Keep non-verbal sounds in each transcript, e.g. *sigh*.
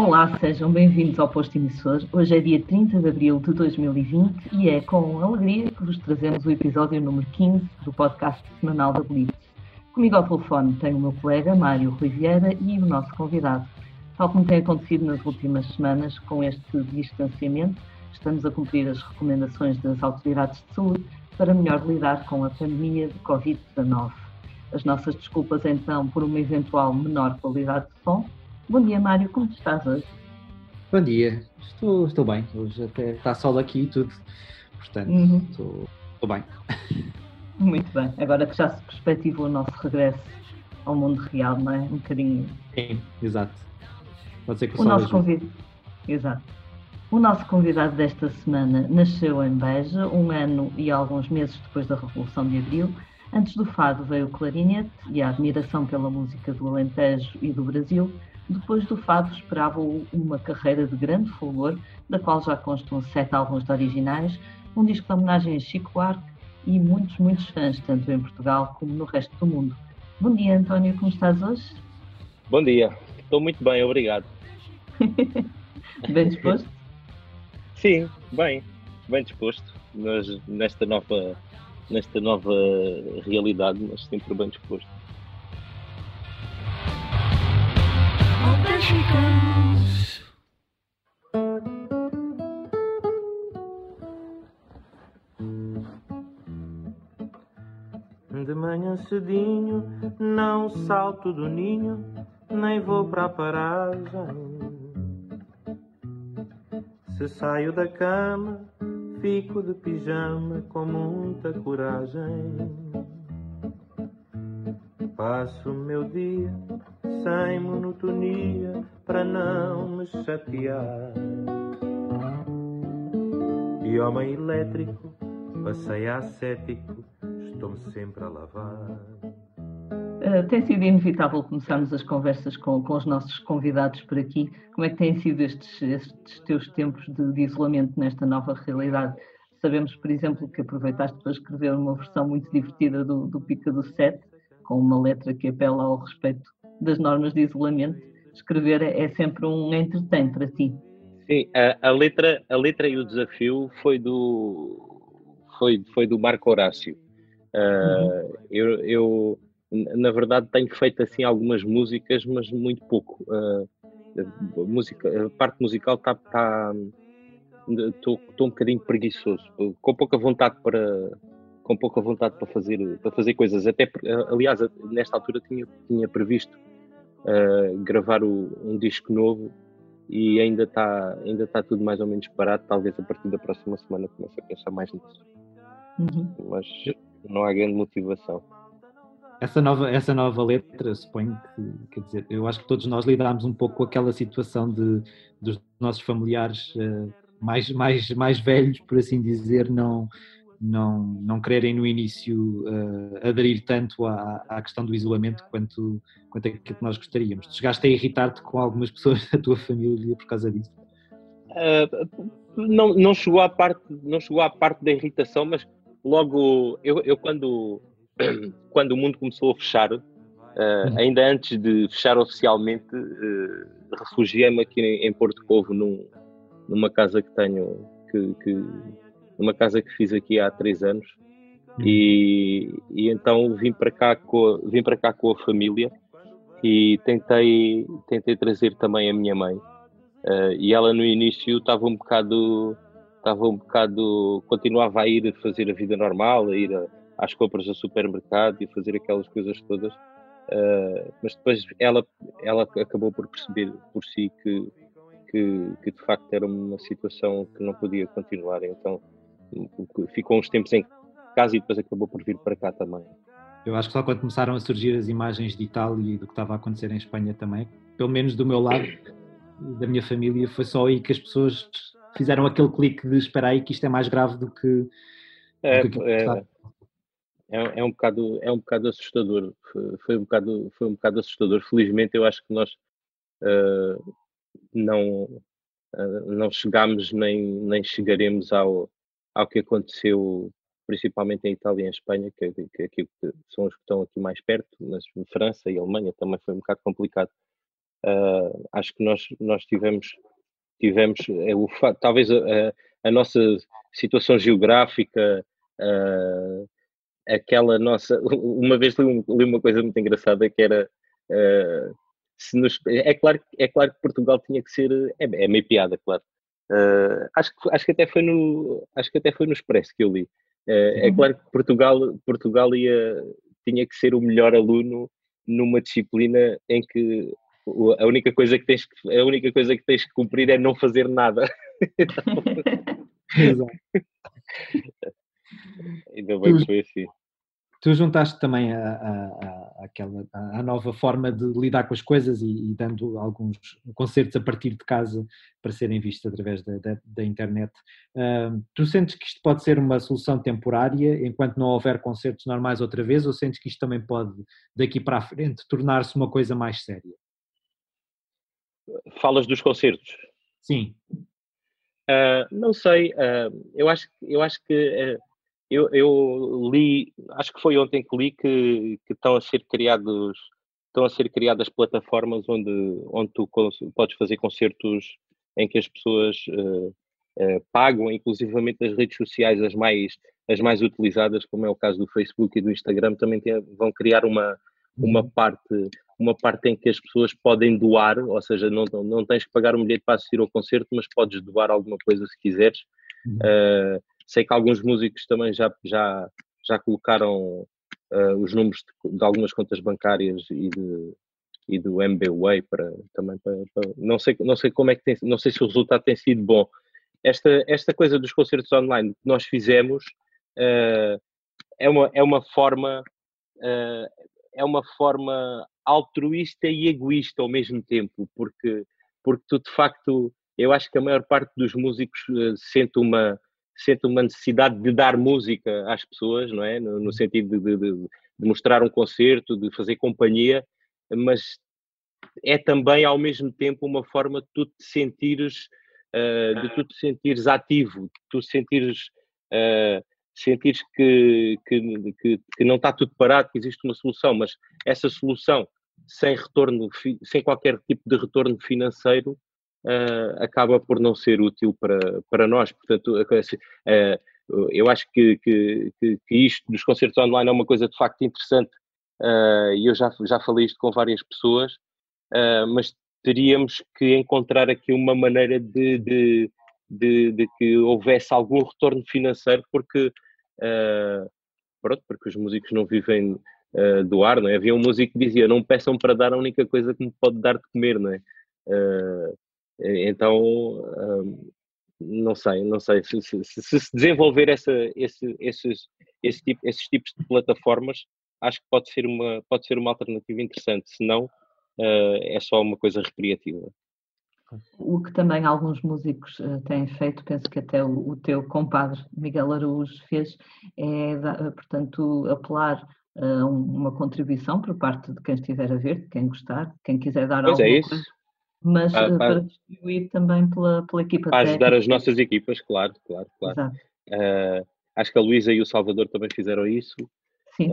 Olá, sejam bem-vindos ao Posto Emissor. Hoje é dia 30 de abril de 2020 e é com alegria que vos trazemos o episódio número 15 do podcast semanal da Blitz. Comigo ao telefone tenho o meu colega Mário Rui Vieira e o nosso convidado. Tal como tem acontecido nas últimas semanas, com este distanciamento, estamos a cumprir as recomendações das autoridades de saúde para melhor lidar com a pandemia de Covid-19. As nossas desculpas então por uma eventual menor qualidade de som Bom dia, Mário, como estás hoje? Bom dia, estou, estou bem. Hoje até está sol aqui e tudo, portanto, uhum. estou, estou bem. *laughs* Muito bem, agora que já se perspectiva o nosso regresso ao mundo real, não é? Um bocadinho. Sim, exato. Pode ser que o, o nosso convidado. Exato. O nosso convidado desta semana nasceu em Beja, um ano e alguns meses depois da Revolução de Abril. Antes do fado veio o clarinete e a admiração pela música do Alentejo e do Brasil, depois do fado esperava uma carreira de grande fulgor, da qual já constam sete álbuns de originais, um disco de homenagem a Chico Buarque e muitos, muitos fãs, tanto em Portugal como no resto do mundo. Bom dia, António, como estás hoje? Bom dia, estou muito bem, obrigado. *laughs* bem disposto? Sim, bem, bem disposto mas nesta nova, nesta nova realidade, mas sempre bem disposto. Cedinho, não salto do ninho, nem vou para a paragem. Se saio da cama, fico de pijama com muita coragem. Passo o meu dia sem monotonia para não me chatear. E homem elétrico, passei ascético, estou-me sempre a lavar. Uh, tem sido inevitável começarmos as conversas com, com, os nossos convidados por aqui. Como é que têm sido estes, estes teus tempos de, de, isolamento nesta nova realidade? Sabemos, por exemplo, que aproveitaste para escrever uma versão muito divertida do, do Pica do Sete, com uma letra que apela ao respeito das normas de isolamento, escrever é sempre um entretém para ti. Sim, a, a, letra, a letra e o desafio foi do foi, foi do Marco Horácio. Uh, uhum. eu, eu, na verdade, tenho feito assim algumas músicas, mas muito pouco. Uh, a, música, a parte musical está. Tá, Estou um bocadinho preguiçoso, com pouca vontade para, com pouca vontade para fazer, para fazer coisas. Até, aliás, nesta altura tinha, tinha previsto uh, gravar o, um disco novo e ainda está ainda tá tudo mais ou menos parado. Talvez a partir da próxima semana comece a pensar mais nisso. Uhum. Mas não há grande motivação. Essa nova, essa nova letra, suponho que, quer dizer, eu acho que todos nós lidámos um pouco com aquela situação de, dos nossos familiares uh, mais, mais, mais velhos, por assim dizer, não, não, não quererem no início uh, aderir tanto à, à questão do isolamento quanto, quanto aquilo que nós gostaríamos. Chegaste a irritar-te com algumas pessoas *laughs* da tua família por causa disso? Uh, não, não, chegou à parte, não chegou à parte da irritação, mas logo eu, eu quando, *clears throat* quando o mundo começou a fechar, uh, ainda antes de fechar oficialmente, refugiei-me aqui em, em Porto Covo num, numa casa que tenho que, que numa casa que fiz aqui há três anos. Uhum. E, e então vim para cá com vim para cá com a família e tentei tentei trazer também a minha mãe uh, e ela no início estava um bocado estava um bocado continuava a ir fazer a vida normal a ir a, às compras do supermercado e fazer aquelas coisas todas uh, mas depois ela ela acabou por perceber por si que, que que de facto era uma situação que não podia continuar então ficou uns tempos em casa e depois acabou por vir para cá também. Eu acho que só quando começaram a surgir as imagens de Itália e do que estava a acontecer em Espanha também, pelo menos do meu lado, da minha família, foi só aí que as pessoas fizeram aquele clique de esperar aí que isto é mais grave do que. É, do que é, é, é, um bocado, é um bocado assustador. Foi, um bocado, foi um bocado assustador. Felizmente, eu acho que nós uh, não, uh, não chegámos nem, nem chegaremos ao, ao que aconteceu principalmente em Itália e em Espanha, que, que, que, que, são os que estão aqui mais perto, mas França e Alemanha também foi um bocado complicado. Uh, acho que nós, nós tivemos, tivemos é, o, talvez a, a, nossa situação geográfica, uh, aquela nossa. *laughs* Uma vez li, um, li, uma coisa muito engraçada que era. Uh, nos, é, claro, é claro que Portugal tinha que ser. É, é meio piada, claro. acho, que, acho, que até foi no, acho que até foi no Expresso que eu li. é claro que Portugal, Portugal ia, tinha que ser o melhor aluno numa disciplina em que a única coisa que tens que, a única coisa que tens que cumprir é não fazer nada. então... *laughs* Ainda bem que foi assim. Tu juntaste também a, a, a, aquela, a, nova forma de lidar com as coisas e, e, dando alguns concertos a partir de casa para serem vistos através da, da, da internet. Uh, tu sentes que isto pode ser uma solução temporária enquanto não houver concertos normais outra vez ou sentes que isto também pode, daqui para a frente, tornar-se uma coisa mais séria? Falas dos concertos? Sim. Uh, não sei, uh, eu, acho, eu acho que uh, eu, eu, li, acho que foi ontem que li que, que, estão a ser criados estão a ser criadas plataformas onde, onde tu podes fazer concertos em que as pessoas pagam, inclusivamente as redes sociais as mais, as mais utilizadas, como é o caso do Facebook e do Instagram, também tem, vão criar uma, uma uhum. parte uma parte em que as pessoas podem doar, ou seja, não, não tens que pagar um bilhete para assistir ao concerto, mas podes doar alguma coisa se quiseres. Uhum. Uh, sei que alguns músicos também já, já, já colocaram uh, os números de, de, algumas contas bancárias e, de, e do MBWay para também para, para, não sei não sei como é que tem, não sei se o resultado tem sido bom. Esta esta coisa dos concertos online que nós fizemos uh, é uma é uma forma é uma forma altruísta e egoísta ao mesmo tempo, porque, porque tu de facto, eu acho que a maior parte dos músicos uh, sente uma sente uma necessidade de dar música às pessoas, não é? No, no uhum. sentido de, de, de, mostrar um concerto, de fazer companhia, mas é também ao mesmo tempo uma forma de tu te sentires, uh, de tu te sentires ativo, de tu sentires uh, sentires que, que, que, que, não está tudo parado, que existe uma solução, mas essa solução sem retorno, sem qualquer tipo de retorno financeiro, uh, acaba por não ser útil para, para nós. Portanto, uh, eu acho que, que, que, isto dos concertos online é uma coisa de facto interessante uh, e eu já, já falei isto com várias pessoas, mas teríamos que encontrar aqui uma maneira de, de, de, de que houvesse algum retorno financeiro, porque pronto, porque os músicos não vivem uh, do ar, não é? Havia um músico que dizia, não peçam para dar a única coisa que me pode dar de comer, não é? Uh, então, não sei, não sei, se se, se, se desenvolver essa, esse, esses, esse tipo, esses tipos de plataformas, acho que pode ser uma, pode ser uma alternativa interessante, se não, é só uma coisa recreativa. O que também alguns músicos uh, têm feito, penso que até o, o, teu compadre Miguel Araújo fez, é, uh, portanto, apelar uh, uma contribuição por parte de quem estiver a ver, de quem gostar, de quem quiser dar pois é alguma é isso. coisa, mas ah, ah, para distribuir também pela, pela equipa Para ajudar as nossas equipas, claro, claro, claro. Uh, acho que a Luísa e o Salvador também fizeram isso. Sim, sim.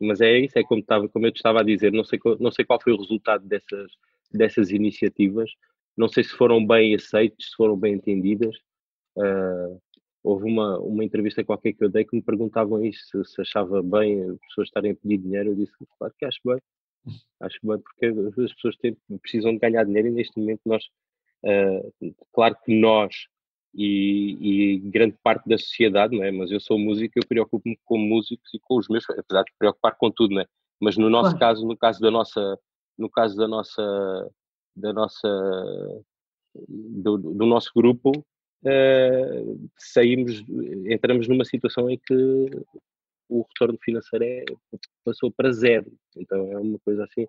Mas é isso, é como, estava, como eu te estava a dizer, não sei, não sei qual foi o resultado dessas, dessas iniciativas, não sei se foram bem aceites, se foram bem entendidas. Uh, houve uma, uma entrevista qualquer que eu dei que me perguntavam isso, se, se achava bem as pessoas estarem a pedir dinheiro. Eu disse, claro que acho bem. Acho bem, porque as pessoas têm, precisam de ganhar dinheiro e neste momento nós, uh, claro que nós e, e, grande parte da sociedade, não é? mas eu sou músico, eu preocupo-me com músicos e com os meus, apesar de preocupar com tudo, não é? mas no nosso claro. caso, no caso da nossa, no caso da nossa da nossa, do, do nosso grupo, uh, saímos, entramos numa situação em que o retorno financeiro é, passou para zero. Então é uma coisa assim.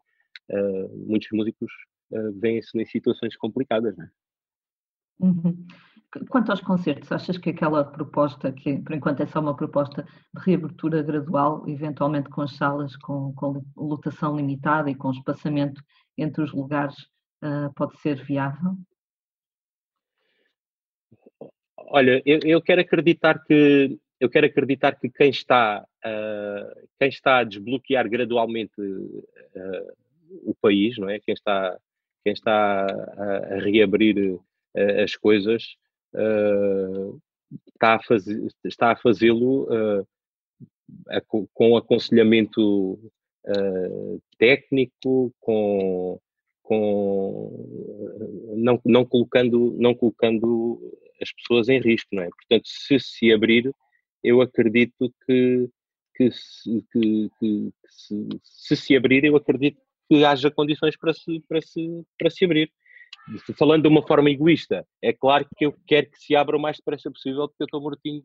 Uh, muitos músicos uh, veem-se em situações complicadas. Né? Uhum. Quanto aos concertos, achas que aquela proposta, que por enquanto é só uma proposta de reabertura gradual, eventualmente com as salas com, com lotação limitada e com espaçamento entre os lugares, uh, pode ser viável? Olha, eu, eu, quero acreditar que eu quero acreditar que quem está uh, quem está a desbloquear gradualmente uh, o país, não é? Quem está quem está a, a reabrir uh, as coisas está a, fazer, está a fazê-lo uh, com aconselhamento técnico, com, com não, não, colocando, não colocando as pessoas em risco, não é? Portanto, se se abrir, eu acredito que, que, se, que, que se, se, se abrir, eu acredito que haja condições para se, para se, para se abrir. Falando de uma forma egoísta, é claro que eu quero que se abra o mais depressa possível, porque eu estou mortinho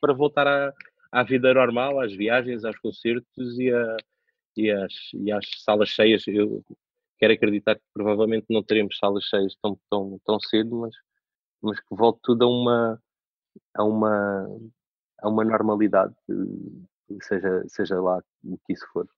para voltar à, à vida normal, às viagens, aos concertos e, a, e, às, e às salas cheias. Eu quero acreditar que provavelmente não teremos salas cheias tão, tão, tão cedo, mas, mas que volte tudo a uma, a uma, a uma normalidade, seja, seja lá o que isso for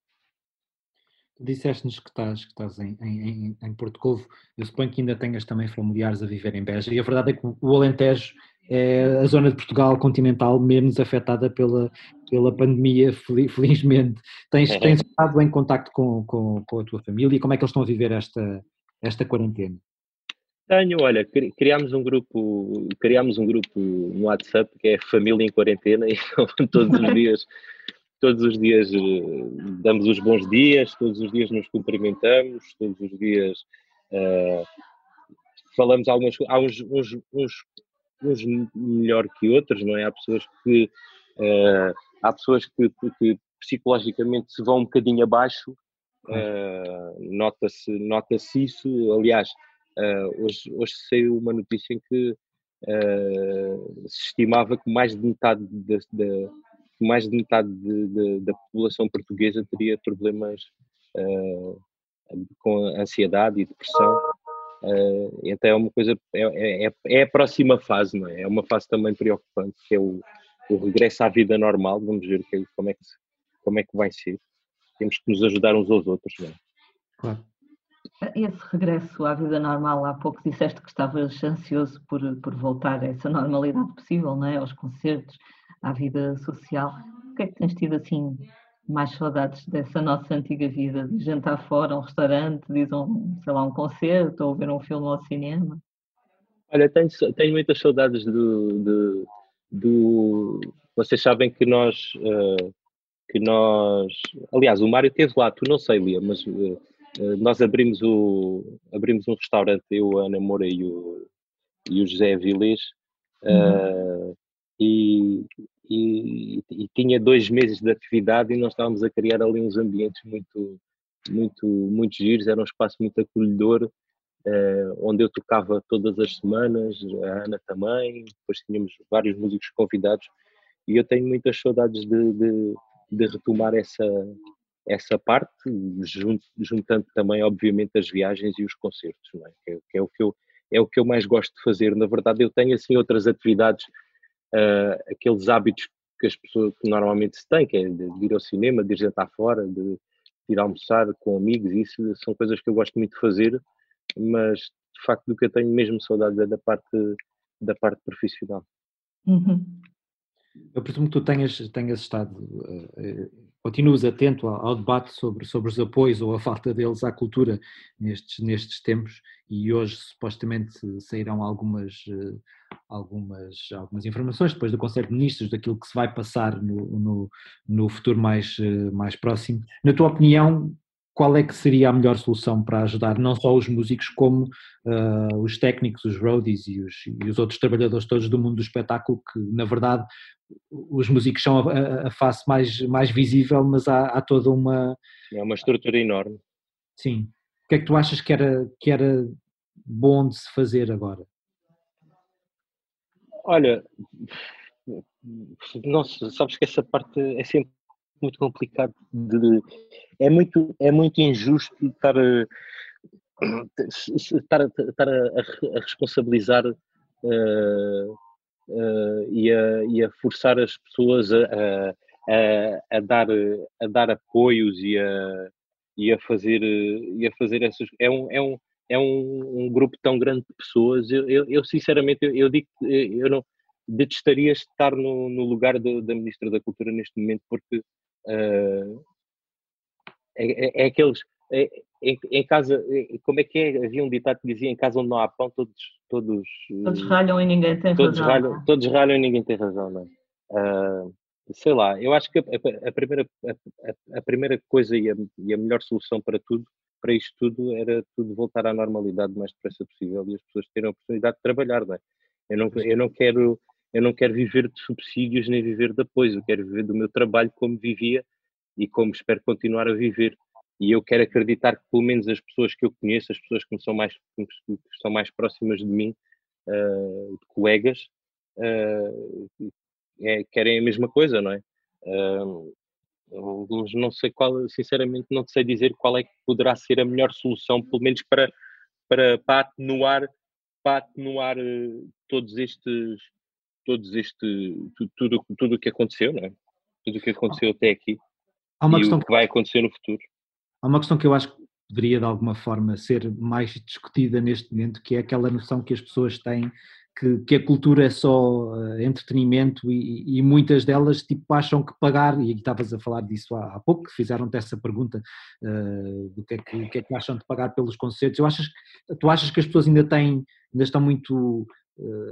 disseste-nos que estás, que estás em, em, em Porto Covo, eu suponho que ainda tenhas também familiares a viver em Beja, e a verdade é que o Alentejo é a zona de Portugal continental menos afetada pela, pela pandemia, felizmente. Tens, *laughs* tens estado em contacto com, com, com, a tua família, como é que eles estão a viver esta, esta quarentena? Tenho, olha, criámos um grupo, criámos um grupo no WhatsApp que é Família em Quarentena e *laughs* todos os dias todos os dias eh, damos os bons dias, todos os dias nos cumprimentamos, todos os dias uh, falamos algumas há uns, uns, uns, uns, melhor que outros, não é? Há pessoas que uh, há pessoas que, que, psicologicamente se vão um bocadinho abaixo, uh, nota-se nota isso, aliás, hoje, hoje saiu uma notícia em que se estimava que mais de metade da que mais de metade de, de, da população portuguesa teria problemas uh, com ansiedade e depressão. Uh, então é uma coisa, é, é, é, a próxima fase, não é? É uma fase também preocupante, que é o, o regresso à vida normal. Vamos ver que, como, é que, como é que vai ser. Temos que nos ajudar uns aos outros, não é? Claro. Esse regresso à vida normal, há pouco disseste que estavas ansioso por, por voltar a essa normalidade possível, não é? Aos concertos, à vida social. O que é que tens tido assim mais saudades dessa nossa antiga vida? De jantar fora, um restaurante, de ir um, sei lá, um concerto ou ver um filme ao cinema? Olha, tenho, tenho muitas saudades do, do, do, Vocês sabem que nós. Uh, que nós. Aliás, o Mário esteve lá, tu não sei, Lia, mas uh, nós abrimos, o, abrimos um restaurante, eu, a Ana Moura e o, e o José Avilés. Uhum. Uh, e, e, e, tinha dois meses de atividade e nós estávamos a criar ali uns ambientes muito, muito, muito giros, era um espaço muito acolhedor, eh, onde eu tocava todas as semanas, a Ana também, depois tínhamos vários músicos convidados e eu tenho muitas saudades de, de, de retomar essa, essa parte, juntando também, obviamente, as viagens e os concertos, é? Que, é, que, é, o que eu, é o que eu mais gosto de fazer. Na verdade, eu tenho assim outras atividades uh, aqueles hábitos que as pessoas que normalmente se têm, que é de, ir ao cinema, de ir jantar fora, de, de ir almoçar com amigos, isso são coisas que eu gosto muito de fazer, mas de facto do que eu tenho mesmo saudade é da parte, da parte profissional. Uhum. Eu presumo que tu tenhas, tenhas estado, uh, continuas atento ao, ao, debate sobre, sobre os apoios ou a falta deles à cultura nestes, nestes tempos e hoje supostamente sairão algumas, uh, algumas, algumas informações depois do Conselho de Ministros daquilo que se vai passar no, no, no futuro mais, mais próximo. Na tua opinião, qual é que seria a melhor solução para ajudar não só os músicos como uh, os técnicos, os roadies e os, e os, outros trabalhadores todos do mundo do espetáculo que na verdade os músicos são a, a face mais, mais visível mas há, há, toda uma... É uma estrutura enorme. Sim. O que é que tu achas que era, que era bom de se fazer agora? Olha, nossa, sabes que essa parte é sempre muito complicado de, é muito é muito injusto estar a, estar, a, estar a, a responsabilizar uh, uh, e, a, e a forçar as pessoas a, a, a, dar a dar apoios e a e a fazer e a fazer essas é um é um é um, um grupo tão grande de pessoas. Eu, eu, eu sinceramente eu, eu digo eu não detestaria estar no, no lugar da Ministra da Cultura neste momento, porque uh, é, é, é, aqueles, em, em, casa, como é que é? Havia um ditado que dizia: em casa onde não há pão, todos. Todos, todos ralham e ninguém tem todos razão. Ralham, é? Todos ralham e ninguém tem razão, não é? Uh, sei lá, eu acho que a, a primeira, a, a, primeira coisa e a, e a melhor solução para tudo, para isto tudo, era tudo voltar à normalidade o mais depressa possível e as pessoas terem a oportunidade de trabalhar, não é? Eu não, eu não quero eu não quero viver de subsídios nem viver de apoio, eu quero viver do meu trabalho como vivia e como espero continuar a viver. E eu quero acreditar que pelo menos as pessoas que eu conheço, as pessoas que, são, mais, que estão mais próximas de mim, uh, de colegas, uh, é, querem a mesma coisa, não é? Uh, não sei qual, sinceramente, não sei dizer qual é que poderá ser a melhor solução, pelo menos para, para, para atenuar, para atenuar todos estes, todos este, tudo, tudo o que aconteceu, não é? Tudo o que aconteceu até aqui Há uma e questão o que vai acontecer no futuro. Há uma questão que eu acho que poderia de alguma forma ser mais discutida neste momento, que é aquela noção que as pessoas têm que, que a cultura é só uh, entretenimento e, e, muitas delas tipo acham que pagar, e estavas a falar disso há, há pouco, que fizeram-te essa pergunta uh, do que é que, que, é que acham de pagar pelos concertos. Eu achas, tu achas que as pessoas ainda têm, ainda estão muito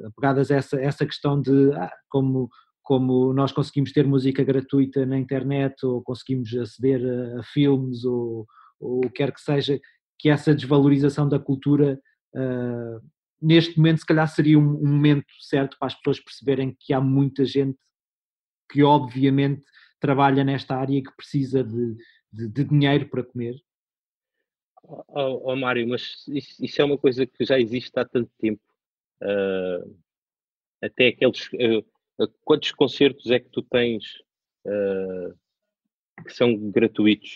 apegadas a essa, essa questão de ah, como como nós conseguimos ter música gratuita na internet ou conseguimos aceder a, a filmes ou, o que quer que seja, que essa desvalorização da cultura uh, neste momento se calhar seria um, um, momento certo para as pessoas perceberem que há muita gente que obviamente trabalha nesta área e que precisa de, de, de dinheiro para comer. Oh, oh, Mário, mas isso, isso, é uma coisa que já existe há tanto tempo. Uh, até aqueles... Uh, Quantos concertos é que tu tens uh, que são gratuitos,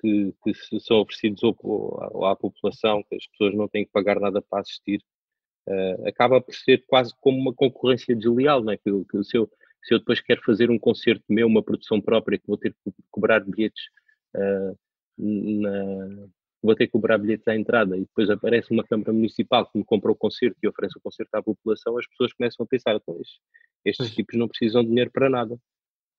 que, que são oferecidos ao, à população, que as pessoas não têm que pagar nada para assistir? Acaba por ser quase como uma concorrência desleal, não é? Que, que se, eu, se eu depois quero fazer um concerto meu, uma produção própria, que vou ter que cobrar bilhetes na, vou ter que cobrar bilhetes à entrada e depois aparece uma Câmara Municipal que me comprou o concerto e oferece o concerto à população, as pessoas começam a pensar, pois, estes tipos não precisam de dinheiro para nada.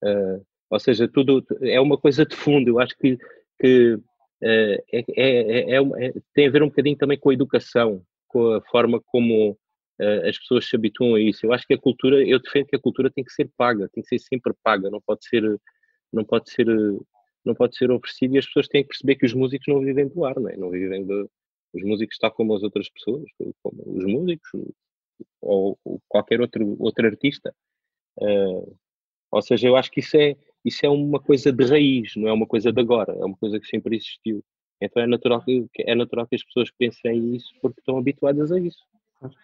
Uh, ou seja, tudo é uma coisa de fundo. Eu acho que, que uh, é, é, é, tem a ver um bocadinho também com a educação, com a forma como uh, as pessoas se habituam a isso. Eu acho que a cultura, eu defendo que a cultura tem que ser paga, tem que ser sempre paga, não pode ser, não pode ser não pode ser oferecido e as pessoas têm que perceber que os músicos não vivem do ar, não, é? não vivem de, os músicos estão como as outras pessoas, como os músicos ou, ou qualquer outro, outro artista. Uh, ou seja, eu acho que isso é, isso é uma coisa de raiz, não é uma coisa de agora, é uma coisa que sempre existiu. Então é natural que, é natural que as pessoas pensem isso porque estão habituadas a isso.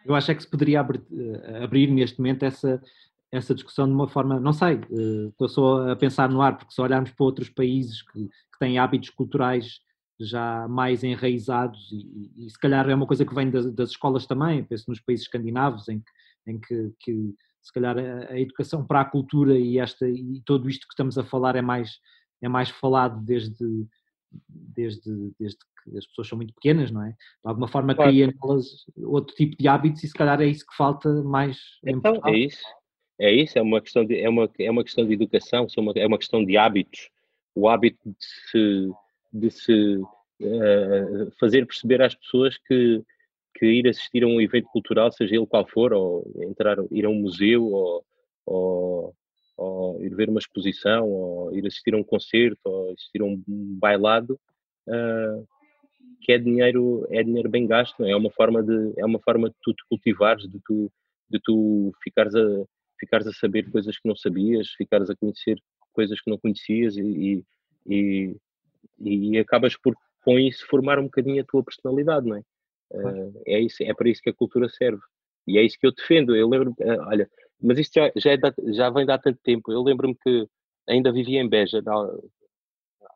Eu acho é que se poderia abrir, eh, abrir neste momento essa, essa discussão de uma forma, não sei, eh, estou só a pensar no ar, porque se olharmos para outros países que, que têm hábitos culturais já mais enraizados e, e, se calhar é uma coisa que vem das, das escolas também, penso nos países escandinavos em, em que, que, se calhar a, a, educação para a cultura e, esta, e todo isto que estamos a falar é mais, é mais falado desde, desde, desde que as pessoas são muito pequenas, não é? De alguma forma claro. cria nelas outro tipo de hábitos e se calhar é isso que falta mais então, é isso, é isso, é uma questão de, é uma, é uma questão de educação, é uma questão de hábitos. O hábito de se, de se uh, fazer perceber às pessoas que, que ir assistir a um evento cultural, seja ele qual for, ou entrar, ir a um museu, ou, ou, ou ir ver uma exposição, ou ir assistir a um concerto, ou assistir a um bailado, uh, que é dinheiro, é dinheiro bem gasto, é uma forma de, é uma forma de tu te cultivares, de tu, de tu ficares a, ficares a saber coisas que não sabias, ficares a conhecer coisas que não conhecias e, e, e, acabas por, com isso, formar um bocadinho a tua personalidade, não é? Uh, é, isso, é para isso que a cultura serve. E é isso que eu defendo. Eu lembro, uh, olha, mas isto já, já, é da, já vem de há tanto tempo. Eu lembro-me que ainda vivia em Beja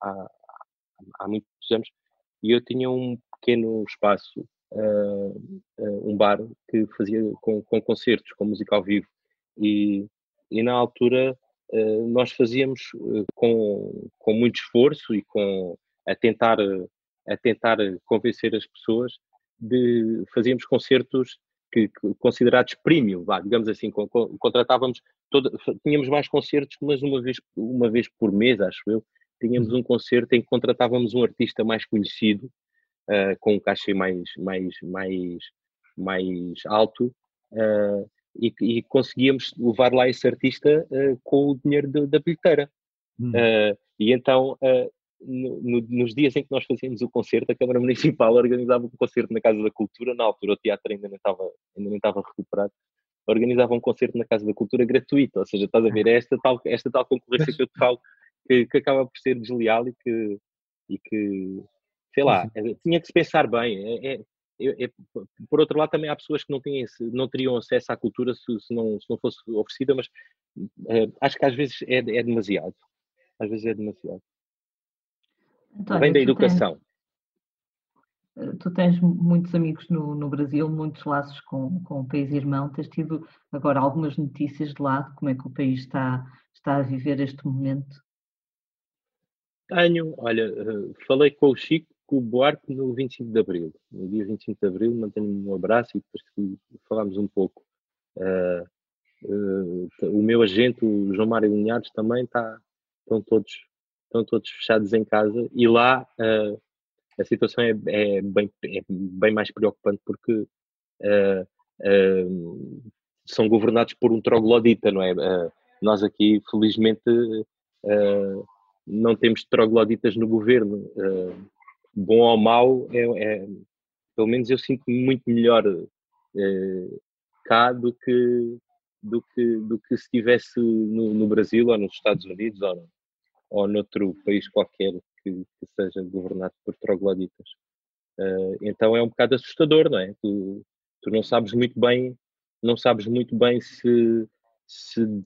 há, há muitos anos e eu tinha um pequeno espaço, uh, um bar que fazia com, com concertos, com música ao vivo e, e na altura uh, nós fazíamos uh, com, com muito esforço e com a tentar a tentar convencer as pessoas de fazíamos concertos que, que considerados premium, vá, digamos assim, com, com, contratávamos todo, tínhamos mais concertos, mas uma vez uma vez por mês, acho eu, tínhamos um concerto em que contratávamos um artista mais conhecido, uh, com um cachê mais, mais, mais, mais alto, uh, e, e, conseguíamos levar lá esse artista uh, com o dinheiro da bilheteira. Hum. e então, no, no, nos dias em que nós fazíamos o concerto, a Câmara *laughs* Municipal organizava um concerto na Casa da Cultura, na altura o teatro ainda não estava, ainda não estava recuperado, organizava um concerto na Casa da Cultura gratuito, ou seja, estás a ver, é esta tal, esta tal concorrência que eu te falo, que, que acaba por ser desleal e que, e que sei lá, tinha que se pensar bem. É, é, é, por outro lado, também há pessoas que não, têm não teriam acesso à cultura se, se, não, se não fosse oferecida, mas uh, acho que às vezes é, é demasiado. Às vezes é demasiado. António, Vem da educação. Tens, eh, tu tens muitos amigos no, no Brasil, muitos laços com, com o país irmão. Tens tido agora algumas notícias de lá de como é que o país está, está a viver este momento? Tenho, olha, eh, falei com o Chico Buarque no 25 de Abril. No dia 25 de Abril, mantenho um abraço e depois falámos um pouco. Uh, uh, o meu agente, o João Mário Linhares, também está, estão todos, estão todos fechados em casa e lá uh, a situação é, é, bem, é bem mais preocupante porque são governados por um troglodita, não é? nós aqui, felizmente, não temos trogloditas no governo. Bom ou mau, é, é, pelo menos eu sinto-me muito melhor uh, cá do que, do, que, do que se estivesse no, no, Brasil ou nos Estados Unidos ou, ou noutro país qualquer que, que seja governado por trogloditas. Uh, então é um bocado assustador, não é? Tu, tu não sabes muito bem, não sabes muito bem se, se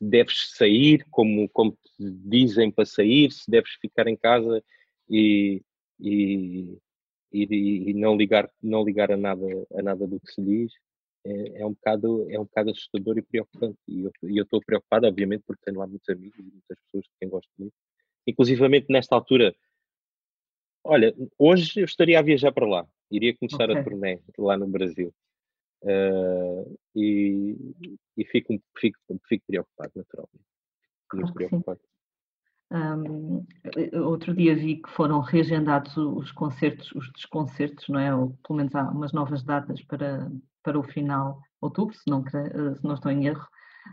deves sair, como, como dizem para sair, se deves ficar em casa e, e, e, e, não, ligar, não ligar a nada, a nada do que se diz, é, é um, bocado, é um bocado assustador e preocupante. E eu, estou preocupado, obviamente, porque tenho lá muitos amigos e muitas pessoas de quem gosto muito. Inclusivamente nesta altura, olha, hoje eu estaria a viajar para lá, iria começar okay. a turnê lá no Brasil. Uh, e, e fico, fico, fico preocupado, naturalmente. Muito claro preocupado. Um, outro dia vi que foram reagendados os concertos, os desconcertos, não é? Ou pelo menos há umas novas datas para, para o final de outubro, se não, se não estou em erro.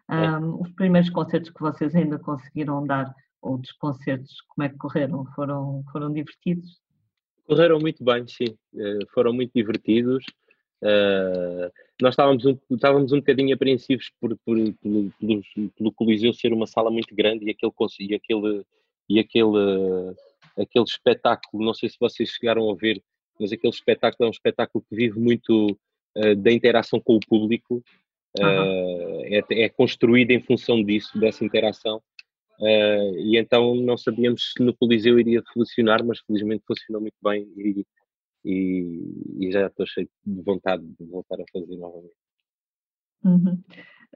Um, é. Os primeiros concertos que vocês ainda conseguiram dar, ou desconcertos, como é que correram? Foram, foram divertidos? Correram muito bem, sim. Eh, foram muito divertidos. Uh, nós estávamos um, estávamos um bocadinho apreensivos por, por, pelo, pelo, pelo Coliseu ser uma sala muito grande e aquele, e aquele, e aquele, aquele espetáculo, não sei se vocês chegaram a ver, mas aquele espetáculo é um espetáculo que vive muito uh, da interação com o público, uh, é, é, construído em função disso, dessa interação. E então não sabíamos se no Coliseu iria funcionar, mas felizmente funcionou muito bem e, e, e já estou cheio de vontade de voltar a fazer novamente. Uhum.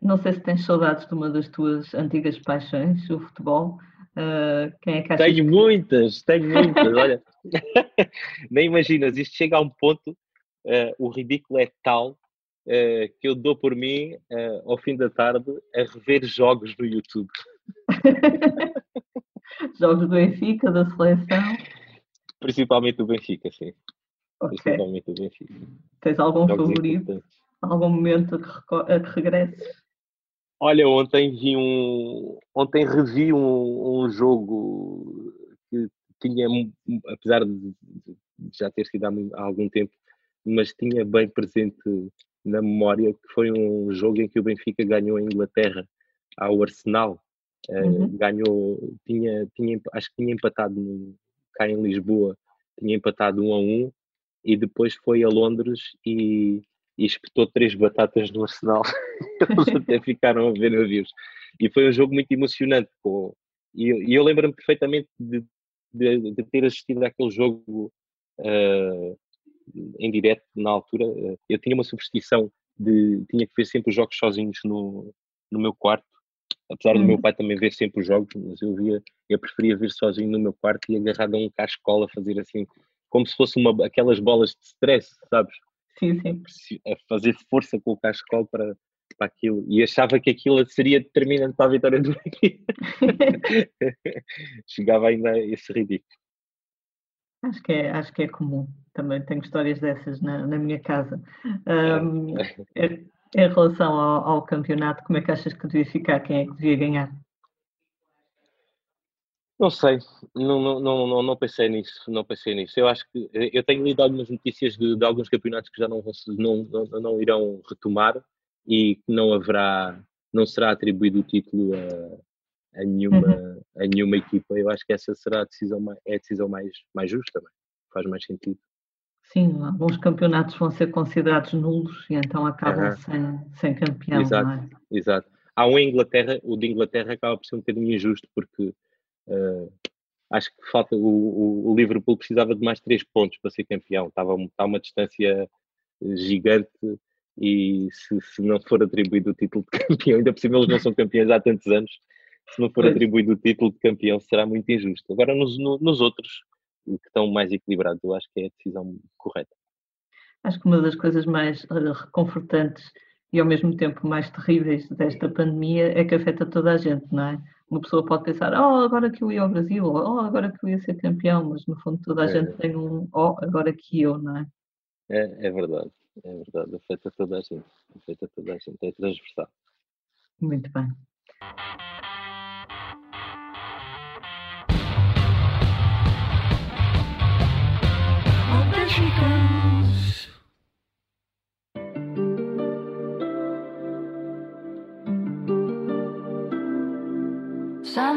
Não sei se tens saudades de uma das tuas antigas paixões, o futebol. Uh, quem é que Tenho que... muitas, tenho muitas. *laughs* Olha, *laughs* nem imaginas, isto chega a um ponto, uh, o ridículo é tal uh, que eu dou por mim, ao fim da tarde, a rever jogos no YouTube. *laughs* jogos do Benfica, da seleção? Principalmente do Benfica, sim. Okay. Tens algum Jogos favorito? Algum momento a que, regresses? Olha, ontem vi um. Ontem revi um, um jogo que tinha, apesar de já ter sido há, algum tempo, mas tinha bem presente na memória que foi um jogo em que o Benfica ganhou a Inglaterra ao Arsenal. Eh, uhum. Uh, ganhou, tinha, tinha, acho que tinha empatado no, cá em Lisboa, tinha empatado um a um e depois foi a Londres e, e espetou três batatas no Arsenal. *laughs* Eles até ficaram a ver navios. E foi um jogo muito emocionante. Pô. E, e eu lembro-me perfeitamente de, de, de, ter assistido àquele jogo uh, em direto na altura. Eu tinha uma superstição de tinha que ver sempre os jogos sozinhos no, no meu quarto. Apesar do meu uhum. pai também ver sempre os jogos, mas eu via, eu preferia ver sozinho no meu quarto e agarrado a um cascola, fazer assim como se fosse uma, aquelas bolas de stress, sabes? Sim, sim. A fazer força com o cascol para, para aquilo e achava que aquilo seria determinante para a vitória do Benfica. *laughs* Chegava ainda a esse ridículo. Acho que é, acho que é comum. Também tenho histórias dessas na, na minha casa. Um, em relação ao, ao, campeonato, como é que achas que devia ficar? Quem é que devia ganhar? Não sei, não, não, não, não, pensei nisso, não pensei nisso. Eu acho que eu tenho lido algumas notícias de, de alguns campeonatos que já não, não, não, não irão retomar e que não haverá, não será atribuído o título a, a nenhuma, uhum. a nenhuma equipa. Eu acho que essa será a decisão, é a decisão mais, mais justa, também. faz mais sentido. Sim, alguns campeonatos vão ser considerados nulos e então acabam uhum. sem, sem campeão. Exato, é? exato. Há um em Inglaterra, o de Inglaterra acaba por ser um bocadinho injusto porque uh, acho que falta o, o, Liverpool precisava de mais três pontos para ser campeão. Estava está uma distância gigante e se, se, não for atribuído o título de *laughs* campeão, ainda por cima eles não são campeões há tantos anos, se não for atribuído o título de campeão será muito injusto. Agora nos, no, nos outros, que estão mais equilibrados, eu acho que é a decisão correta. Acho que uma das coisas mais reconfortantes e ao mesmo tempo mais terríveis desta pandemia é que afeta toda a gente, não é? Uma pessoa pode pensar, oh, agora que eu ia ao Brasil, oh, agora que eu ia ser campeão, mas no fundo toda a é. gente tem um, oh, agora que eu, não é? É, é verdade. É verdade, afeta toda a gente. Afeta toda a gente, é transversal. Muito bem.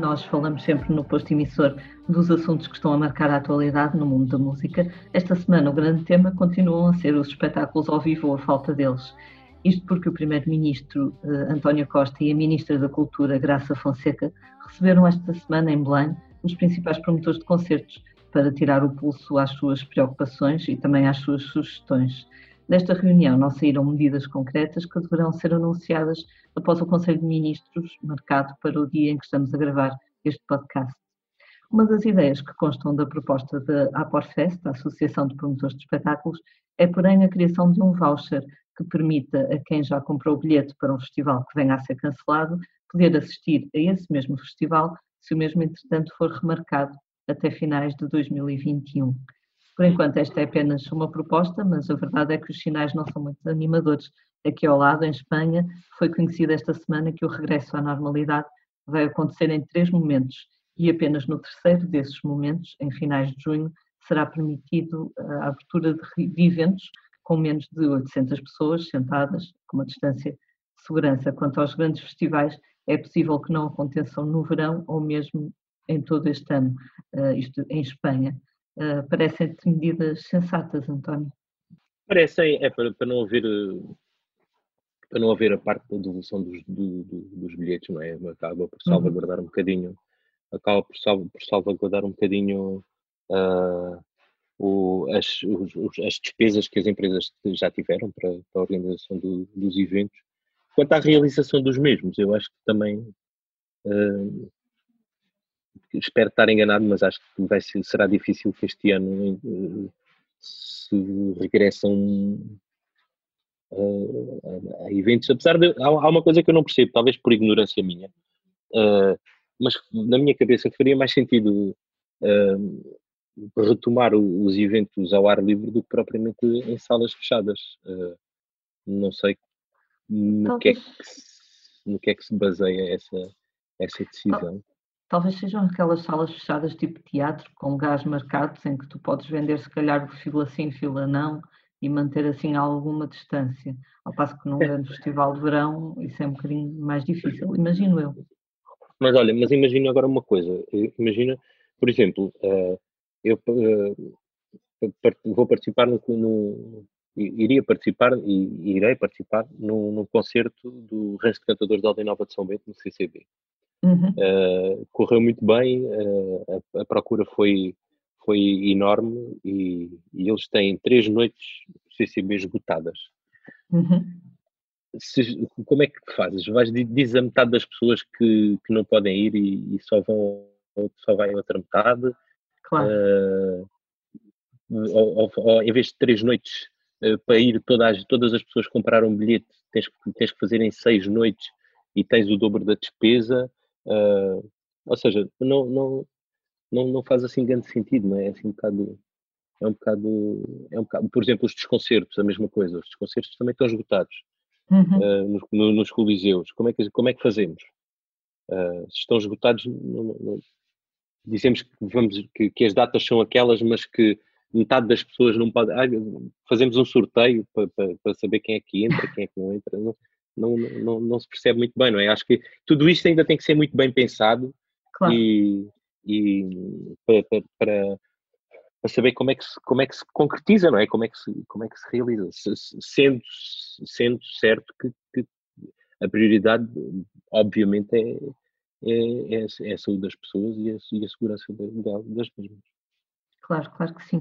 Nós falamos sempre no posto emissor dos assuntos que estão a marcar a atualidade no mundo da música. Esta semana o grande tema continuam a ser os espetáculos ao vivo ou a falta deles. Isto porque o Primeiro-Ministro uh, António Costa e a Ministra da Cultura, Graça Fonseca, receberam esta semana em Belém os principais promotores de concertos para tirar o pulso às suas preocupações e também às suas sugestões. Desta reunião não saíram medidas concretas que deverão ser anunciadas após o Conselho de Ministros, marcado para o dia em que estamos a gravar este podcast. Uma das ideias que constam da proposta da Aporfest, a Associação de Promotores de Espetáculos, é, porém, a criação de um voucher que permita a quem já comprou o bilhete para um festival que venha a ser cancelado poder assistir a esse mesmo festival se o mesmo, entretanto, for remarcado até finais de 2021. Por enquanto, esta é apenas uma proposta, mas a verdade é que os sinais não são muito animadores. Aqui ao lado, em Espanha, foi conhecido esta semana que o regresso à normalidade vai acontecer em três momentos e apenas no terceiro desses momentos, em finais de junho, será permitido a abertura de eventos com menos de 800 pessoas sentadas, com uma distância de segurança. Quanto aos grandes festivais, é possível que não aconteçam no verão ou mesmo em todo este ano, uh, isto em Espanha. Uh, Parecem-te medidas sensatas, António? Parecem, é para, para, não haver para não haver a parte da devolução dos, do, do, dos bilhetes, não é? Acaba por uhum. salvaguardar uhum. um bocadinho, acaba por, salv, por salvaguardar um bocadinho uh, o, as, os, as despesas que as empresas já tiveram para, para a organização do, dos eventos. Quanto à realização dos mesmos, eu acho que também uh, espero estar enganado, mas acho que vai ser, será difícil que este ano uh, se regressam uh, a eventos, apesar de há, há, uma coisa que eu não percebo, talvez por ignorância minha, mas na minha cabeça faria mais sentido retomar os eventos ao ar livre do que propriamente em salas fechadas. Uh, não sei no que, é que se, no que é que se baseia essa, essa decisão. Talvez sejam aquelas salas fechadas tipo teatro, com gás marcados, em que tu podes vender se calhar fila sim, fila não, e manter assim alguma distância. Ao passo que num grande festival de verão isso é um bocadinho mais difícil, imagino eu. Mas olha, mas imagina agora uma coisa, imagina, por exemplo, uh, eu uh, vou participar no, no, iria participar e irei participar no, no concerto do Rancho de Cantadores da Aldeia Nova de São Bento no CCB. Uhum. Uh, correu muito bem, a, a, procura foi, foi enorme e, e eles têm três noites CCB esgotadas. Uhum. Se, como é que fazes? Vais dizer a metade das pessoas que, que não podem ir e, e só vão só vai a outra metade? Claro. Uh, ou, ou, ou, em vez de três noites uh, para ir todas, todas as pessoas comprar um bilhete, tens, tens que fazer em seis noites e tens o dobro da despesa. Uh, ou seja, não, não, não, não faz assim grande sentido, não é? É assim um bocado. É um bocado, é um bocado, por exemplo, os desconcertos, a mesma coisa. Os desconcertos também estão esgotados uhum. uh, nos, no, nos coliseus. Como é que, como é que fazemos? Uh, se estão esgotados, não, não, dizemos que, vamos, que, que, as datas são aquelas, mas que metade das pessoas não pode. Ah, fazemos um sorteio para, para, para, saber quem é que entra, quem é que não entra. Não, não, não, não se percebe muito bem, não é? Acho que tudo isto ainda tem que ser muito bem pensado claro. e, e para, para, para, saber como é, que se, como é que se concretiza, não é? Como é que se, como é que se realiza, sendo, sendo certo que, que a prioridade, obviamente, é, é, é, é, a saúde das pessoas e a, e a segurança das mesmas. Claro, claro que sim.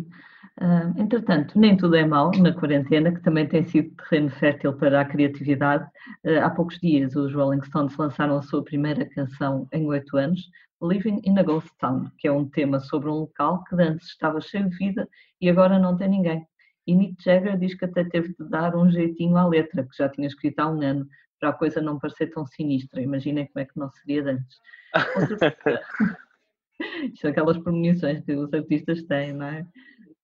Uh, entretanto, nem tudo é mau na quarentena, que também tem sido terreno fértil para a criatividade. Uh, há poucos dias, os Rolling Stones lançaram a sua primeira canção em oito anos, Living in a Ghost Town, que é um tema sobre um local que antes estava cheio de vida e agora não tem ninguém. E Mick Jagger diz que até teve de dar um jeitinho à letra, que já tinha escrito há um ano, para a coisa não parecer tão sinistra. Imaginem como é que não seria de antes. Isto *laughs* são aquelas premonições que os artistas têm, não é?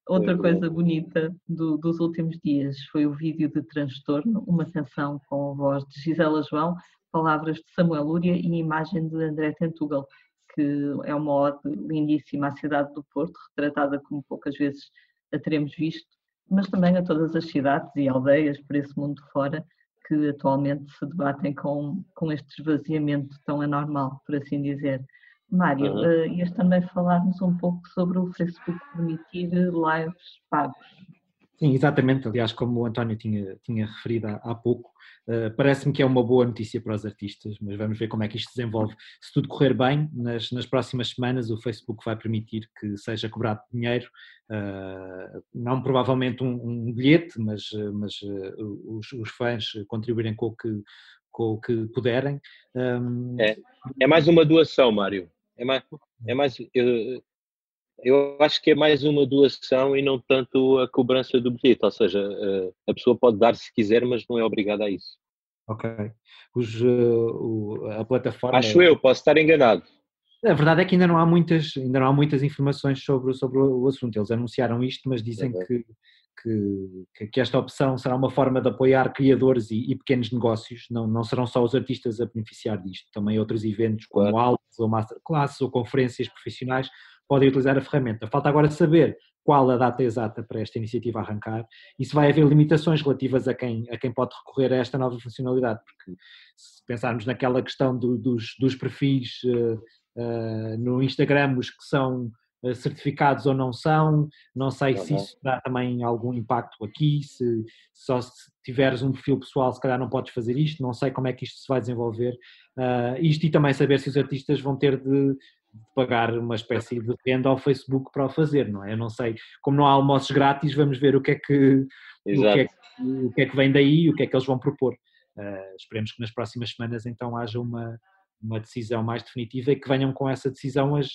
Outra coisa bonita do, dos últimos dias foi o vídeo de Transtorno, uma canção com a voz de Gisela João, palavras de Samuel Lúria e imagem de André Tentugal, que é uma ode lindíssima à cidade do Porto, retratada como poucas vezes a teremos visto, mas também a todas as cidades e aldeias por esse mundo fora que atualmente se debatem com, com este esvaziamento tão anormal, por assim dizer. Mário, uhum. uh, ias também falar-nos um pouco sobre o Facebook permitir lives pagos. Sim, exatamente. Aliás, como o António tinha, tinha referido há, há pouco, uh, parece-me que é uma boa notícia para os artistas, mas vamos ver como é que isto se desenvolve. Se tudo correr bem, nas, nas próximas semanas o Facebook vai permitir que seja cobrado dinheiro, uh, não provavelmente um, um, bilhete, mas, mas uh, os, os, fãs contribuírem com o que, com o que puderem. Um... É, é mais uma doação, Mário. É mais, é mais eu, eu acho que é mais uma doação e não tanto a cobrança do bilhete, ou seja, eh, a pessoa pode dar se quiser, mas não é obrigada a isso. Ok. Os, uh, a plataforma. Acho eu, posso estar enganado. A verdade é que ainda não há muitas, ainda não há muitas informações sobre, sobre o assunto. Eles anunciaram isto, mas dizem uhum. que, que, que, esta opção será uma forma de apoiar criadores e, e, pequenos negócios. Não, não serão só os artistas a beneficiar disto, também outros eventos como claro. aulas ou masterclasses ou conferências profissionais podem utilizar a ferramenta. Falta agora saber qual a data exata para esta iniciativa arrancar e se vai haver limitações relativas a quem, a quem pode recorrer a esta nova funcionalidade, porque se pensarmos naquela questão do, dos, dos perfis uh, uh, no Instagram, os que são certificados ou não são, não sei se isso dá também algum impacto aqui, se só se tiveres um perfil pessoal se calhar não podes fazer isto, não sei como é que isto se vai desenvolver, isto e também saber se os artistas vão ter de pagar uma espécie de renda ao Facebook para o fazer, não é? Eu não sei, como não há almoços grátis, vamos ver o que é que, o que, é, o que, é que vem daí, o que é que eles vão propor. Uh, esperemos que nas próximas semanas então haja uma, uma decisão mais definitiva e que venham com essa decisão as,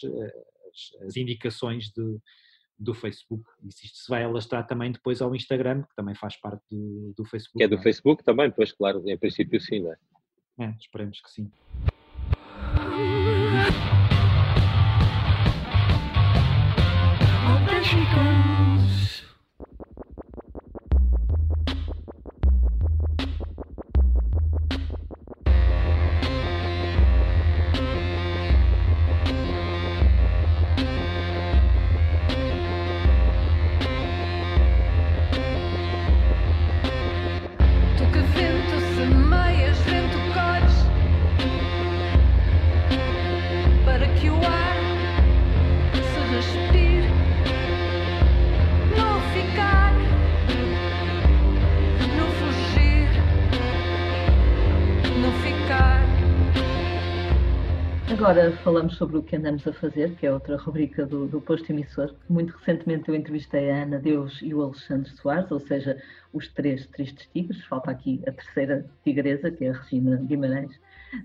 as, as indicações de, do Facebook. E se isto se vai alastrar também depois ao Instagram, que também faz parte do, do Facebook. Que é do é? Facebook também, pois claro, em princípio sim, não é? É, esperemos que sim. Falamos sobre o que andamos a fazer, que é outra rubrica do, do posto emissor. Muito recentemente eu entrevistei a Ana Deus e o Alexandre Soares, ou seja, os três tristes tigres. Falta aqui a terceira tigresa, que é a Regina Guimarães.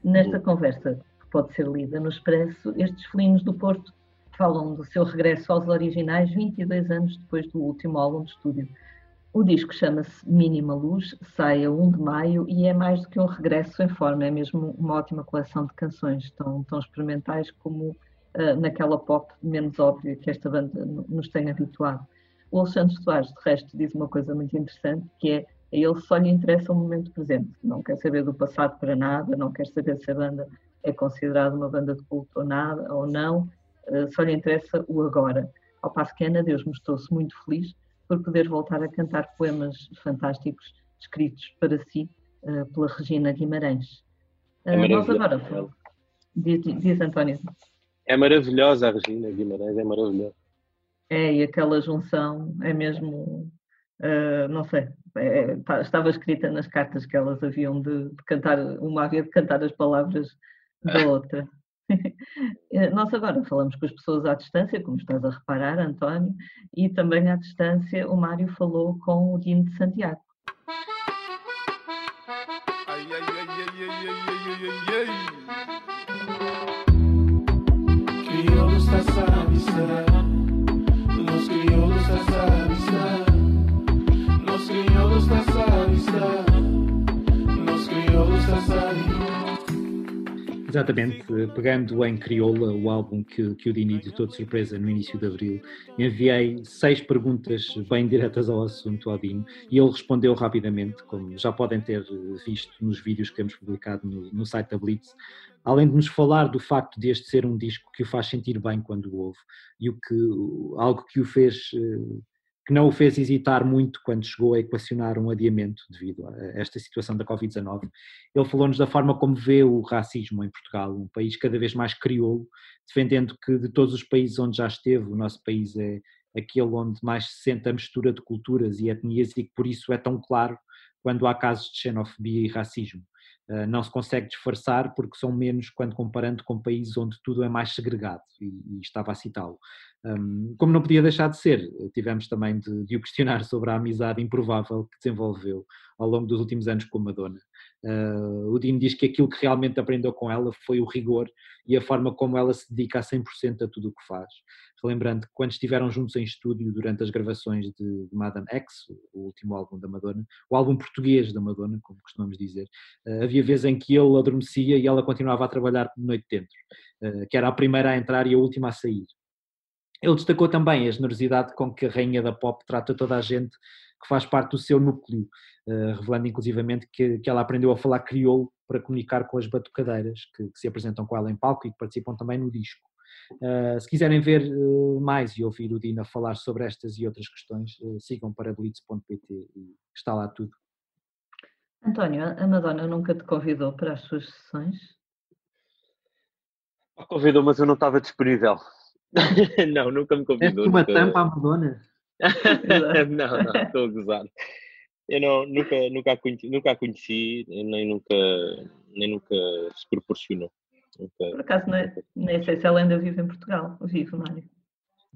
Nesta conversa, que pode ser lida no Expresso, estes felinos do Porto falam do seu regresso aos originais 22 anos depois do último álbum de estúdio. O disco chama-se Mínima Luz, sai a 1 de maio e é mais do que um regresso em forma, é mesmo uma ótima coleção de canções, tão, tão experimentais como uh, naquela pop menos óbvia que esta banda nos tem habituado. O Alexandre Soares, de resto, diz uma coisa muito interessante, que é a ele só lhe interessa o momento presente, não quer saber do passado para nada, não quer saber se a banda é considerada uma banda de culto ou nada, ou não, uh, só lhe interessa o agora. Ao passo que Ana Deus mostrou-se muito feliz por poder voltar a cantar poemas fantásticos escritos para si uh, pela Regina Guimarães. Uh, é nós agora, diz, diz António. É maravilhosa a Regina Guimarães, é maravilhosa. É, e aquela junção é mesmo, uh, não sei, é, tá, estava escrita nas cartas que elas haviam de, de, cantar, uma havia de cantar as palavras da *laughs* outra. Eh, nós agora falamos com as pessoas à distância, como estás a reparar, António, e também à distância o Mário falou com o Dino de Santiago. Ai, ai, ai, ai, ai, ai, ai, ai. Crioulos está sabe, Nos crioulos está sabe, Nos crioulos está sabe, Nos crioulos está sabe. Exatamente, pegando em Crioula, o álbum que, que o Dini editou de surpresa no início de abril, enviei seis perguntas bem diretas ao assunto ao Dino e ele respondeu rapidamente, como já podem ter visto nos vídeos que temos publicado no, no site da Blitz, além de nos falar do facto de este ser um disco que o faz sentir bem quando o ouve e o que, algo que o fez eh, que não o fez hesitar muito quando chegou a equacionar um adiamento devido a esta situação da Covid-19. Ele falou-nos da forma como vê o racismo em Portugal, um país cada vez mais crioulo, defendendo que de todos os países onde já esteve, o nosso país é aquele onde mais se sente a mistura de culturas e etnias e que por isso é tão claro quando há casos de xenofobia e racismo. Uh, não se consegue disfarçar porque são menos quando comparando com países onde tudo é mais segregado, e, e estava a citá-lo. Um, como não podia deixar de ser, tivemos também de, de, o questionar *laughs* sobre a amizade improvável que desenvolveu ao longo dos últimos anos com Madonna. Uh, o Dino diz que aquilo que realmente aprendeu com ela foi o rigor e a forma como ela se dedica a 100% a tudo o que faz. Relembrando que quando estiveram juntos em estúdio durante as gravações de, de Madame X, o último álbum da Madonna, o álbum português da Madonna, como costumamos dizer, uh, havia vezes em que ele adormecia e ela continuava a trabalhar de noite dentro, uh, que era a primeira a entrar e a última a sair. Ele destacou também a generosidade com que a rainha da pop trata toda a gente que faz parte do seu núcleo, eh, revelando inclusivamente que, que ela aprendeu a falar crioulo para comunicar com as batucadeiras que, que, se apresentam com ela em palco e que participam também no disco. Uh, se quiserem ver uh, mais e ouvir o Dina falar sobre estas e outras questões, uh, sigam para blitz.pt e está lá tudo. António, a Madonna nunca te convidou para as suas sessões? Convidou, mas eu não estava disponível. *laughs* não, nunca me convidou. É uma nunca... tampa à Madonna? *laughs* não, não, estou a gozar. Eu não, nunca, nunca, a conheci, nunca a conheci, nem nunca, nem nunca se proporcionou. Nunca, Por acaso, nem, nem sei se ela ainda vive em Portugal. Vive, Mário.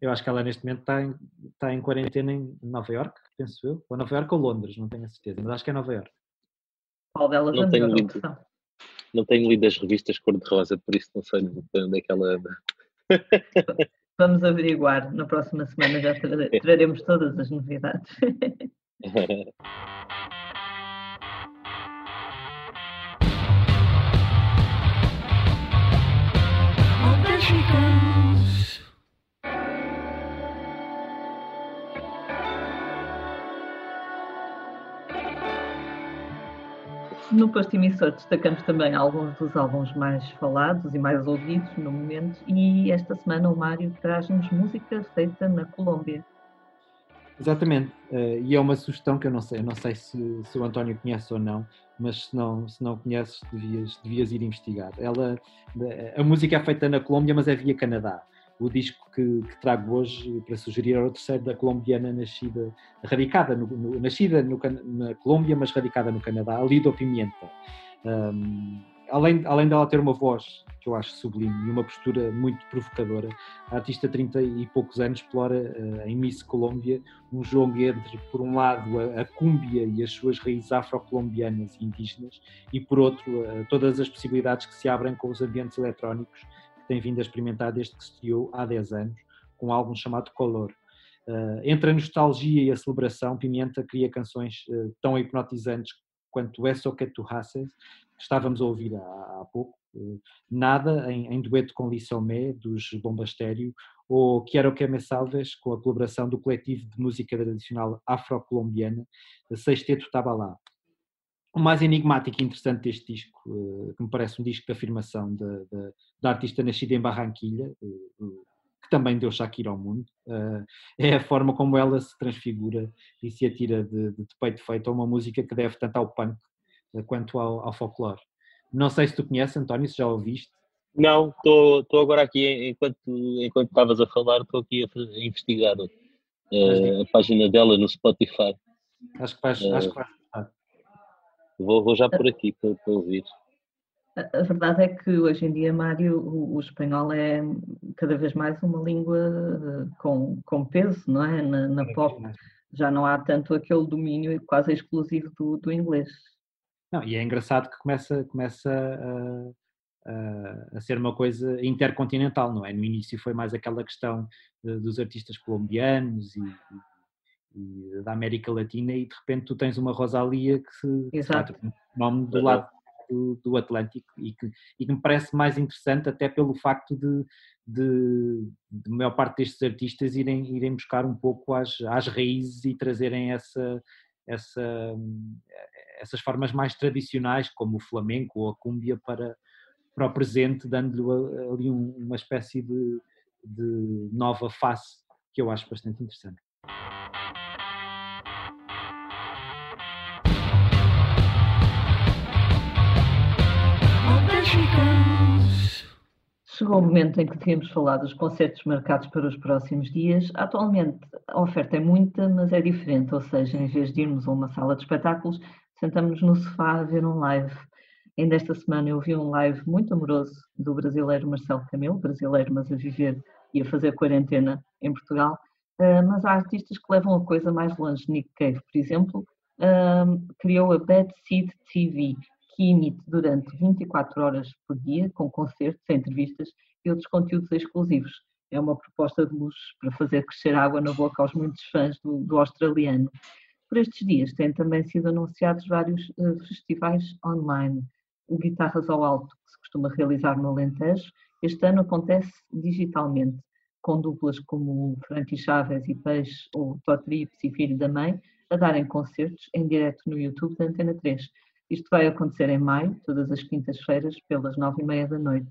Eu acho que ela neste momento está em, está em quarentena em Nova York, penso eu. Ou Nova York ou Londres, não tenho a certeza, mas acho que é Nova York. Qual delas não tenho lido, Não tenho lido as revistas cor-de-rosa, por isso não sei onde é que ela anda. Vamos averiguar. Na próxima semana já *laughs* traremos todas as novidades. *laughs* No posto emissor destacamos também alguns dos álbuns mais falados e mais ouvidos no momento e esta semana o Mário traz-nos música feita na Colômbia. Exatamente, uh, e é uma sugestão que eu não sei, eu não sei se, se, o António conhece ou não, mas se não, se não conheces devias, devias ir investigar. Ela, a música é feita na Colômbia, mas é via Canadá o disco que, que, trago hoje para sugerir é o terceiro da colombiana nascida, radicada no, no, nascida no, na Colômbia, mas radicada no Canadá, Lido Pimenta. Um, além, além dela ter uma voz que eu acho sublime e uma postura muito provocadora, a artista de 30 e poucos anos explora uh, em Miss Colômbia um jogo entre, por um lado, a, a cúmbia e as suas raízes afro-colombianas e indígenas, e por outro, uh, todas as possibilidades que se abrem com os ambientes eletrónicos tem vindo a experimentar desde que se estreou há 10 anos, com um álbum chamado Color. Uh, entre a nostalgia e a celebração, Pimenta cria canções tão hipnotizantes quanto Eso que tu haces, que estávamos a ouvir há, há pouco, eh, Nada, em, em dueto com Lissomé, dos Bombastério, ou Quero que me salves, com a colaboração do coletivo de música tradicional afro-colombiana, Sexteto Tabalá. O mais enigmático e interessante deste disco, eh, que me parece um disco de afirmação da, da, da artista nascida em Barranquilha, eh, que também deu Shakira ao mundo, é a forma como ela se transfigura e se atira de, de peito feito a uma música que deve tanto ao punk quanto ao, ao folclore. Não sei se tu conheces, António, se já ouviste. Não, estou agora aqui, enquanto enquanto estavas a falar, estou aqui a, investigar uh, a página dela no Spotify. Acho que vais, uh, acho que vais vou, vou já por aqui para, para ouvir. A verdade é que hoje em dia, Mário, o, o, espanhol é cada vez mais uma língua eh, com, com peso, não é? Na, na pop já não há tanto aquele domínio quase exclusivo do, do inglês. Não, e é engraçado que começa, começa a, a, a, ser uma coisa intercontinental, não é? No início foi mais aquela questão de, dos artistas colombianos e, e, da América Latina e de repente tu tens uma Rosalia que se Exato. um nome do lado do, do, Atlântico e que, e que me parece mais interessante até pelo facto de, de, de maior parte destes artistas irem, irem buscar um pouco às, às raízes e trazerem essa, essa, essas formas mais tradicionais, como o flamenco ou a cúmbia, para, para o presente, dando-lhe ali uma espécie de, de nova face que eu acho bastante interessante. Chegou o momento em que devíamos falar dos concertos marcados para os próximos dias. Atualmente a oferta é muita, mas é diferente, ou seja, em vez de irmos a uma sala de espetáculos, sentamos no sofá a ver um live. Ainda esta semana eu vi um live muito amoroso do brasileiro Marcelo Camilo, brasileiro mas a viver e a fazer quarentena em Portugal, uh, mas há artistas que levam a coisa mais longe. Nick Cave, por exemplo, uh, criou a Bad Seed TV, que emite durante 24 horas por dia, com concertos, entrevistas e outros conteúdos exclusivos. É uma proposta de luz para fazer crescer água na boca aos muitos fãs do, do australiano. Por estes dias têm também sido anunciados vários uh, festivais online. O Guitarras ao Alto, que se costuma realizar no Alentejo, este ano acontece digitalmente, com duplas como Frankie Chaves e Peixe ou Totrips e Filho da Mãe a darem concertos em direto no YouTube da Antena 3 isto vai acontecer em maio, todas as quintas-feiras, pelas nove e meia da noite.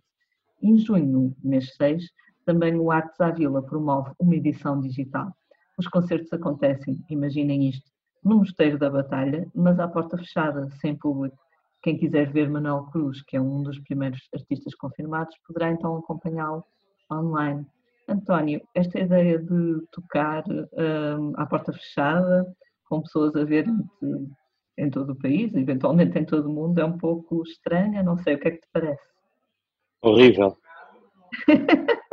Em junho, mês 6, também o Artes à Vila promove uma edição digital. Os concertos acontecem, imaginem isto, no Mosteiro da Batalha, mas à porta fechada, sem público. Quem quiser ver Manuel Cruz, que é um dos primeiros artistas confirmados, poderá então acompanhá-lo online. António, esta ideia de tocar um, à porta fechada, com pessoas a verem em todo o país, eventualmente em todo o mundo, é um pouco estranha, não sei, o que é que te parece? Horrível. *laughs*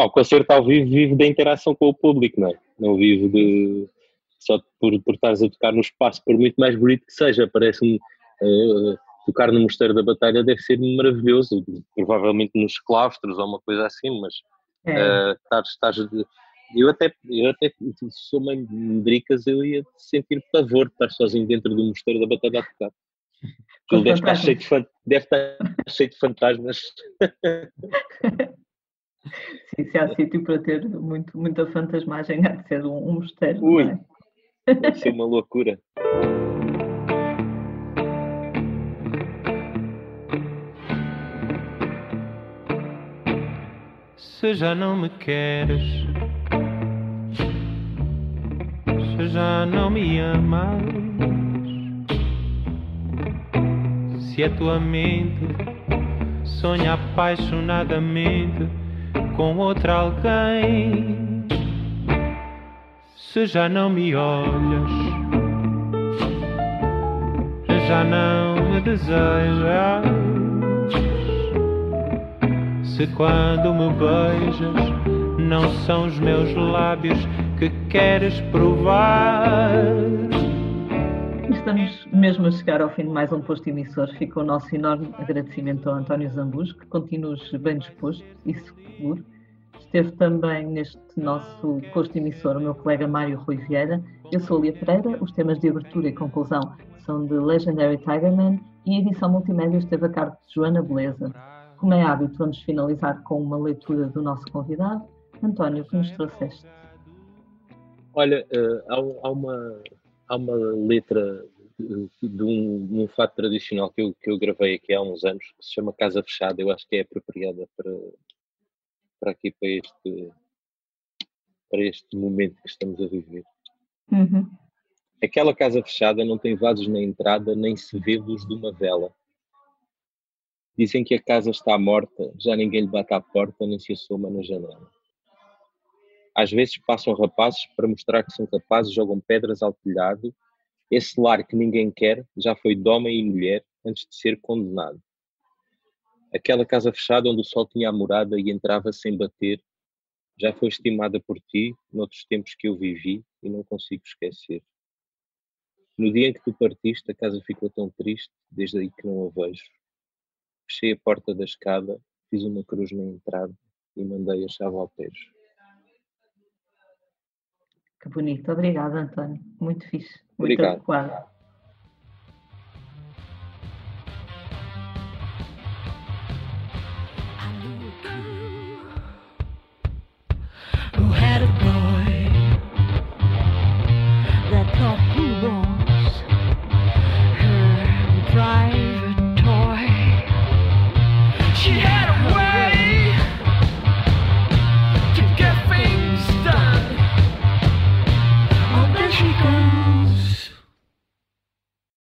o concerto ao vivo vive da interação com o público, não é? Não vive de só por, por estares a tocar no espaço, por muito mais bonito que seja, parece-me uh, tocar no Mosteiro da Batalha deve ser maravilhoso, provavelmente nos claustros ou uma coisa assim, mas é. uh, estás, estás eu até, eu até sou mãe de medricas, eu ia sentir pavor de estar sozinho dentro do mosteiro da Batalha a tocar. Ele deve estar, cheio de, deve estar cheio de fantasmas. *laughs* Sim, se há sítio para ter muito, muita fantasmagem, há de ser um, um mosteiro. Ui, é? deve ser uma loucura. Se já não me queres já não me amas. Se a tua mente sonha apaixonadamente com outra alguém, se já não me olhas, já não me desejas. Se quando me beijas, não são os meus lábios que queres provar. Estamos mesmo a chegar ao fim de mais um posto emissor. Fica o nosso enorme agradecimento ao António Zambus, que continua bem disposto e seguro. Esteve também neste nosso posto emissor o meu colega Mário Rui Vieira. Eu sou a Lia Pereira. Os temas de abertura e conclusão são de Legendary Tigerman e a edição multimédia esteve a cargo de Joana Beleza. Como é hábito, vamos finalizar com uma leitura do nosso convidado. António, que nos trouxeste? Olha, uh, há, há, uma, há uma letra de, de um, um fato tradicional que eu, que eu gravei aqui há uns anos, que se chama Casa Fechada. Eu acho que é apropriada para, para aqui, para este, para este momento que estamos a viver. Uhum. Aquela casa fechada não tem vasos na entrada, nem se vê luz de uma vela. Dizem que a casa está morta, já ninguém lhe bate à porta, nem se assoma na janela. Às vezes passam rapazes para mostrar que são capazes, jogam pedras ao telhado. Esse lar que ninguém quer já foi de homem e mulher antes de ser condenado. Aquela casa fechada onde o sol tinha a morada e entrava sem bater, já foi estimada por ti noutros tempos que eu vivi e não consigo esquecer. No dia em que tu partiste, a casa ficou tão triste, desde aí que não a vejo. Fechei a porta da escada, fiz uma cruz na entrada e mandei a chave ao pejo. Que bonito, obrigada António, muito fixe, muito Obrigado. adequado.